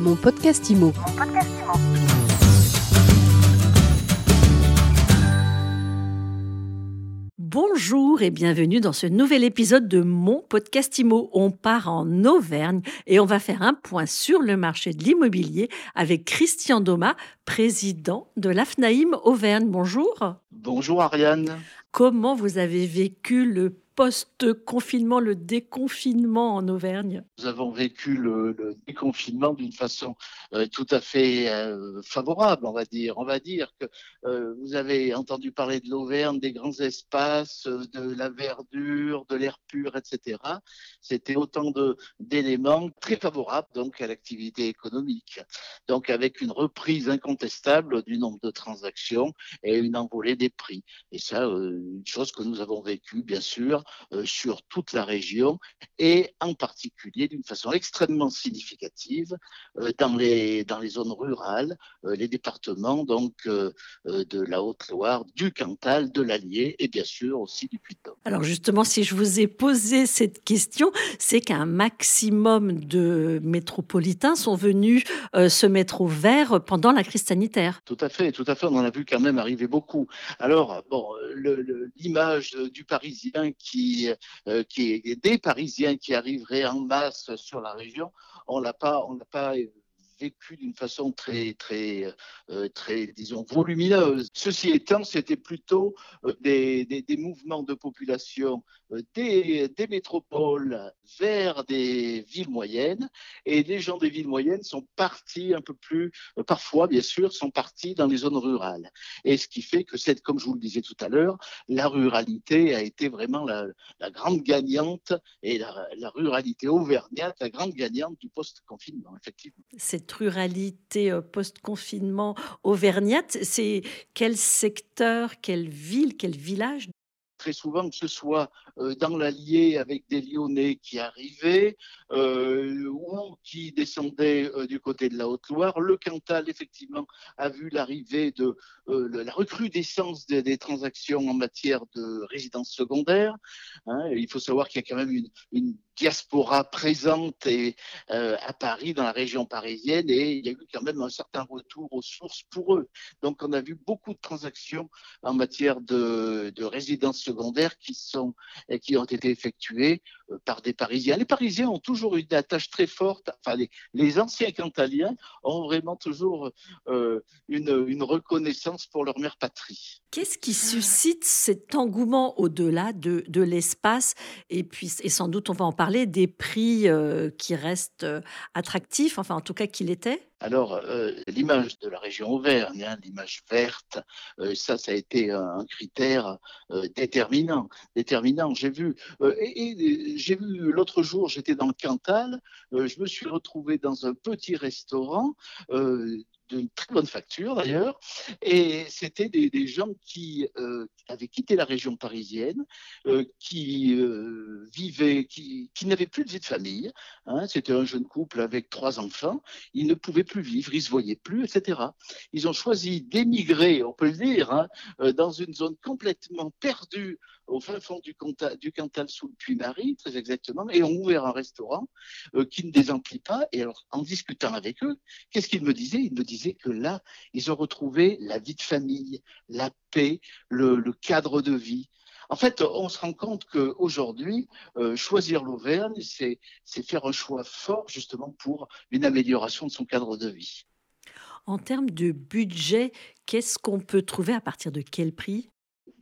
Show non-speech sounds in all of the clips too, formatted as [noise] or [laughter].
Mon podcast IMO. Bonjour et bienvenue dans ce nouvel épisode de mon podcast IMO. On part en Auvergne et on va faire un point sur le marché de l'immobilier avec Christian Doma, président de l'AFNAIM Auvergne. Bonjour. Bonjour Ariane. Comment vous avez vécu le post-confinement, le déconfinement en Auvergne Nous avons vécu le, déconfinement d'une façon euh, tout à fait euh, favorable, on va dire. On va dire que euh, vous avez entendu parler de l'Auvergne, des grands espaces, de la verdure, de l'air pur, etc. C'était autant d'éléments très favorables donc à l'activité économique. Donc avec une reprise incontestable du nombre de transactions et une envolée des prix. Et ça, une chose que nous avons vécue, bien sûr, euh, sur toute la région et en particulier d'une façon extrêmement significative euh, dans, les, dans les zones rurales, euh, les départements donc de la Haute-Loire, du Cantal, de l'Allier et bien sûr aussi du Puy-de-Dôme. Alors justement, si je vous ai posé cette question, c'est qu'un maximum de métropolitains sont venus se mettre au vert pendant la crise sanitaire. Tout à fait, tout à fait. On en a vu quand même arriver beaucoup. Alors, bon, l'image du Parisien qui qui, euh, des Parisiens qui arriveraient en masse sur la région, on l'a pas, on l'a pas vécu d'une façon très, très, euh, très, disons, volumineuse. Ceci étant, c'était plutôt euh, des, des, mouvements de population euh, des, des, métropoles vers des villes moyennes, et les gens des villes moyennes sont partis un peu plus, parfois, bien sûr, sont partis dans les zones rurales. Et ce qui fait que, c'est, comme je vous le disais tout à l'heure, la ruralité a été vraiment la, grande gagnante, et la ruralité auvergnate, la grande gagnante du post-confinement, effectivement ruralité euh, post-confinement auvergnate, c'est quel secteur, quelle ville, quel village très souvent, que ce soit euh, dans l'Allier avec des Lyonnais qui arrivaient euh, ou qui descendaient du côté de la Haute-Loire. Le Cantal, effectivement, a vu l'arrivée de la recrudescence des, transactions en matière de résidence secondaire. Hein. il faut savoir qu'il y a quand même une, diaspora présente euh, à Paris, dans la région parisienne, et il y a eu quand même un certain retour aux sources pour eux. Donc on a vu beaucoup de transactions en matière de, de résidences secondaires qui, sont, qui ont été effectuées euh, par des Parisiens. Les Parisiens ont toujours eu une attache très forte, enfin les, les anciens Cantaliens ont vraiment toujours euh, une, reconnaissance pour leur mère patrie. Qu'est-ce qui suscite cet engouement au-delà de, de l'espace? Et puis et sans doute on va en parler des prix euh, qui restent attractifs, enfin en tout cas qu'il était? Alors, euh, l'image de la région Auvergne, hein, l'image verte, euh, ça, ça a été un, critère euh, déterminant. Déterminant. J'ai vu, j'ai vu l'autre jour, j'étais dans le Cantal, je me suis retrouvé dans un petit restaurant d'une très bonne facture d'ailleurs, et c'était des, gens qui euh, avaient quitté la région parisienne, euh, qui euh, vivaient, qui, qui n'avaient plus de vie de famille. Hein, c'était un jeune couple avec trois enfants, ils ne pouvaient plus vivre, ils se voyaient plus, etc. Ils ont choisi d'émigrer, on peut le dire, hein, dans une zone complètement perdue au fin fond du, du Cantal sous le Puy-Marie, très exactement, et ont ouvert un restaurant qui ne désemplit pas. Et alors, en discutant avec eux, qu'est-ce qu'ils me disaient? Ils me disaient que là, ils ont retrouvé la vie de famille, la paix, le, cadre de vie. En fait, on se rend compte qu'aujourd'hui, euh, choisir l'Auvergne, c'est faire un choix fort justement pour une amélioration de son cadre de vie. En termes de budget, qu'est-ce qu'on peut trouver à partir de quel prix?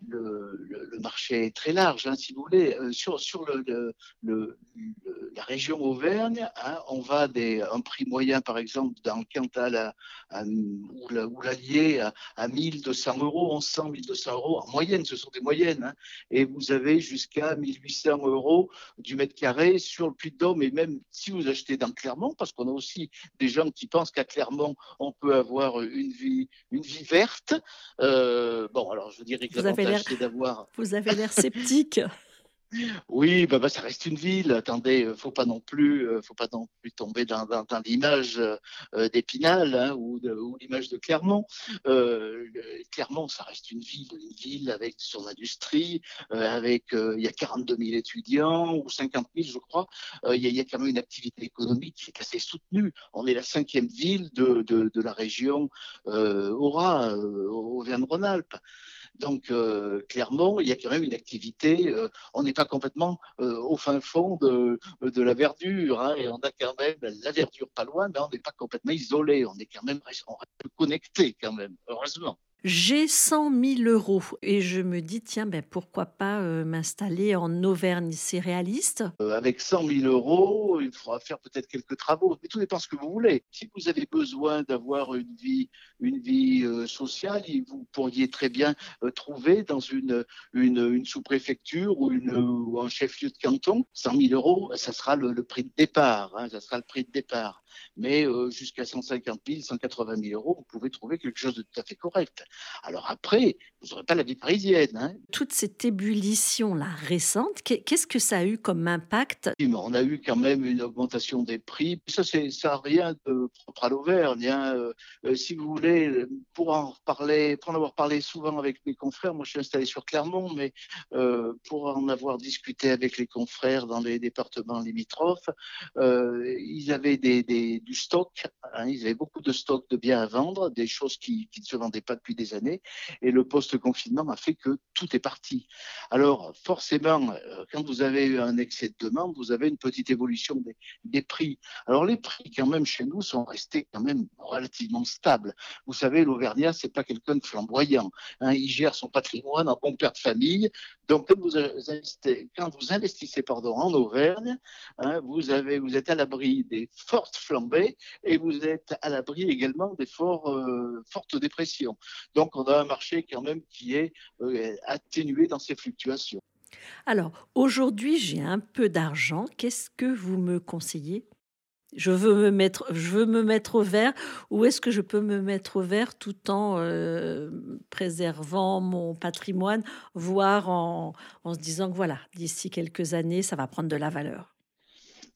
Le, le, marché est très large, hein, si vous voulez. Euh, sur sur le, la région Auvergne, hein, on va des un prix moyen, par exemple, dans le Cantal à, à, ou l'Allier à, à 1200 euros, 1100, 1200 euros en moyenne, ce sont des moyennes. Hein, et vous avez jusqu'à 1800 euros du mètre carré sur le Puy-de-Dôme. Et même si vous achetez dans Clermont, parce qu'on a aussi des gens qui pensent qu'à Clermont, on peut avoir une vie, une vie verte. Euh, bon, alors je dirais que [laughs] vous avez l'air sceptique. Oui, bah, bah, ça reste une ville. Attendez, euh, faut pas non plus, euh, faut pas non plus tomber dans, dans, dans l'image euh, d'Épinal hein, ou, l'image de Clermont. Euh, Clermont, ça reste une ville, une ville avec son industrie, avec il y a 42 000 étudiants ou 50 000, je crois. Il y, a, y, a quand même une activité économique qui est assez soutenue. On est la cinquième ville de, de, de la région Aura, Auvergne-Rhône-Alpes. Donc, euh, clairement, il y a quand même une activité. Euh, on n'est pas complètement euh, au fin fond de, de la verdure, hein, et on a quand même la verdure pas loin, mais on n'est pas complètement isolé. On est quand même on reste connecté quand même, heureusement. J'ai 100 000 euros et je me dis, tiens, ben, pourquoi pas euh, m'installer en Auvergne C'est réaliste euh, Avec 100 000 euros, il faudra faire peut-être quelques travaux, mais tout dépend ce que vous voulez. Si vous avez besoin d'avoir une vie, une vie euh, sociale, vous pourriez très bien euh, trouver dans une, une, une sous-préfecture ou, une, ou un chef-lieu de canton, 100 000 euros, ça sera le, le prix de départ. Hein, ça sera le prix de départ. Mais euh, jusqu'à 150 000, 180 000 euros, vous pouvez trouver quelque chose de tout à fait correct. Alors après, vous n'aurez pas la vie parisienne. Hein. Toute cette ébullition-là récente, qu'est-ce que ça a eu comme impact? On a eu quand même une augmentation des prix. Ça, ça n'a rien de propre à l'Auvergne. Hein. Euh, si vous voulez, pour en parler, pour en avoir parlé souvent avec mes confrères, moi je suis installé sur Clermont, mais euh, pour en avoir discuté avec les confrères dans les départements limitrophes, ils avaient des, des, du stock, hein, ils avaient beaucoup de stock de biens à vendre, des choses qui, ne se vendaient pas depuis des années, et le post-confinement a fait que tout est parti. Alors forcément, euh, quand vous avez eu un excès de demande, vous avez une petite évolution des, prix. Alors les prix quand même chez nous sont restés quand même relativement stables. Vous savez, l'Auvergnat, c'est pas quelqu'un de flamboyant. Hein, il gère son patrimoine en bon père de famille. Donc, quand vous investissez, pardon, en Auvergne, hein, vous, vous êtes à l'abri des fortes flambées et vous êtes à l'abri également des euh, fortes dépressions. Donc, on a un marché quand même qui est euh, atténué dans ses fluctuations. Alors, aujourd'hui, j'ai un peu d'argent. Qu'est-ce que vous me conseillez? Je veux me mettre, je veux me mettre au vert. Où est-ce que je peux me mettre au vert tout en euh, préservant mon patrimoine, voire en, en se disant que voilà, d'ici quelques années, ça va prendre de la valeur?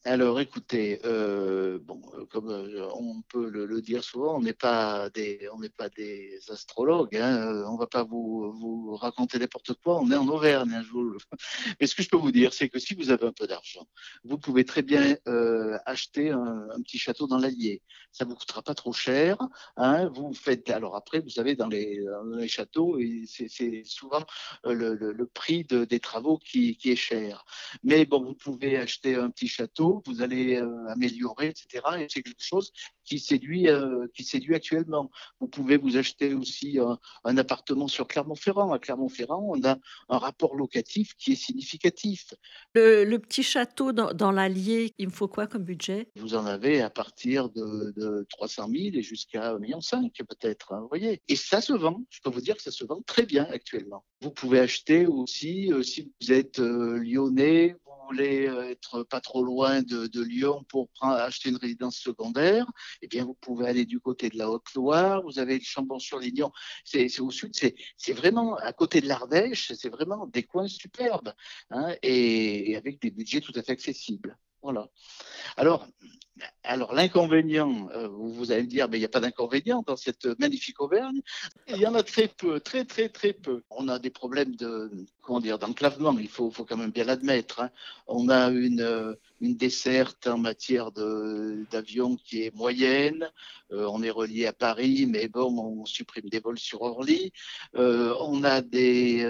Alors, écoutez, euh, bon, euh, comme euh, on peut le, dire souvent, on n'est pas des, on n'est pas des astrologues. Hein, on va pas vous, vous raconter n'importe quoi. On est en Auvergne. Hein, vous... [laughs] Mais ce que je peux vous dire, c'est que si vous avez un peu d'argent, vous pouvez très bien acheter un, petit château dans l'Allier. Ça vous coûtera pas trop cher. Hein, vous faites. Alors après, vous savez, dans les, dans les châteaux, c'est souvent le, prix de, des travaux qui, qui est cher. Mais bon, vous pouvez acheter un petit château vous allez euh, améliorer, etc. Et c'est quelque chose qui séduit, euh, qui séduit actuellement. Vous pouvez vous acheter aussi un, un appartement sur Clermont-Ferrand. À Clermont-Ferrand, on a un rapport locatif qui est significatif. Le, le petit château dans, dans l'Allier, il me faut quoi comme budget? Vous en avez à partir de, de 300 000 et jusqu'à 1,5 million peut-être, hein, vous voyez. Et ça se vend, je peux vous dire que ça se vend très bien actuellement. Vous pouvez acheter aussi, euh, si vous êtes euh, lyonnais, voulez euh, être pas trop loin de, Lyon pour acheter une résidence secondaire, eh bien, vous pouvez aller du côté de la Haute-Loire. Vous avez Chambon-sur-Lignon. C'est au sud. C'est vraiment à côté de l'Ardèche. C'est vraiment des coins superbes hein, et, et avec des budgets tout à fait accessibles. Voilà. Alors, alors l'inconvénient, euh, vous allez me dire, mais il n'y a pas d'inconvénient dans cette magnifique Auvergne. Il y en a très peu, très très très peu. On a des problèmes de, comment dire, d'enclavement. Il faut, quand même bien l'admettre. Hein. On a une, une desserte en matière d'avion qui est moyenne. Euh, on est relié à Paris, mais bon, on supprime des vols sur Orly. Euh, on a euh, des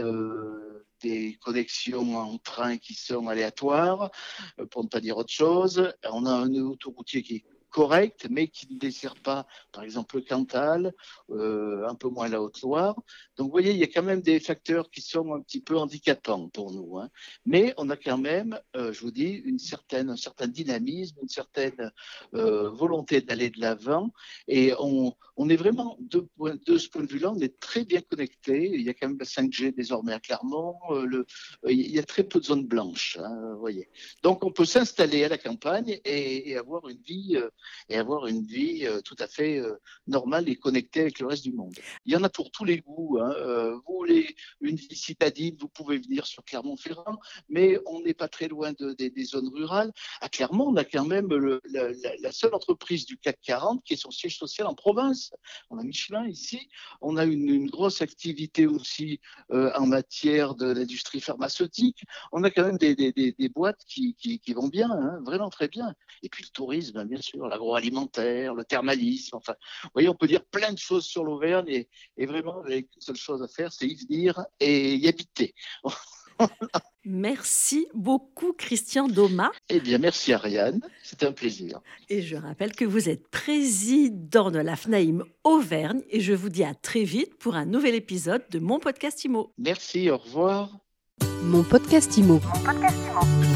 en train qui sont aléatoires, euh, pour ne pas dire autre chose. On a un autoroutier qui est correct, mais qui ne dessert pas, par exemple, le Cantal, euh, un peu moins la Haute-Loire. Donc, vous voyez, il y a quand même des facteurs qui sont un petit peu handicapants pour nous. Hein. Mais on a quand même, euh, je vous dis, une certaine, un certain dynamisme, une certaine euh, volonté d'aller de l'avant. Et on, est vraiment, de, ce point de vue-là, on est très bien connecté. Il y a quand même la 5G désormais à Clermont. Le, il y a très peu de zones blanches, hein, voyez. Donc, on peut s'installer à la campagne et, avoir une vie, et avoir une vie euh, tout à fait euh, normale et connectée avec le reste du monde. Il y en a pour tous les goûts. Hein. Euh, vous voulez une vie citadine, vous pouvez venir sur Clermont-Ferrand, mais on n'est pas très loin de, des, zones rurales. À Clermont, on a quand même la, seule entreprise du CAC 40 qui est son siège social en province. On a Michelin ici. On a une, grosse activité aussi en matière de l'industrie pharmaceutique. On a quand même des, boîtes qui, vont bien, hein, vraiment très bien. Et puis le tourisme, bien sûr, l'agroalimentaire, le thermalisme. Enfin, vous voyez, on peut dire plein de choses sur l'Auvergne et, et vraiment, vous n'avez qu'une seule chose à faire, c'est y venir et y habiter. [laughs] Merci beaucoup, Christian Doma. Eh bien, merci, Ariane. C'était un plaisir. Et je rappelle que vous êtes président de la FNAIM Auvergne et je vous dis à très vite pour un nouvel épisode de mon podcast IMO. Merci, au revoir. Mon podcast IMO. Mon podcast IMO.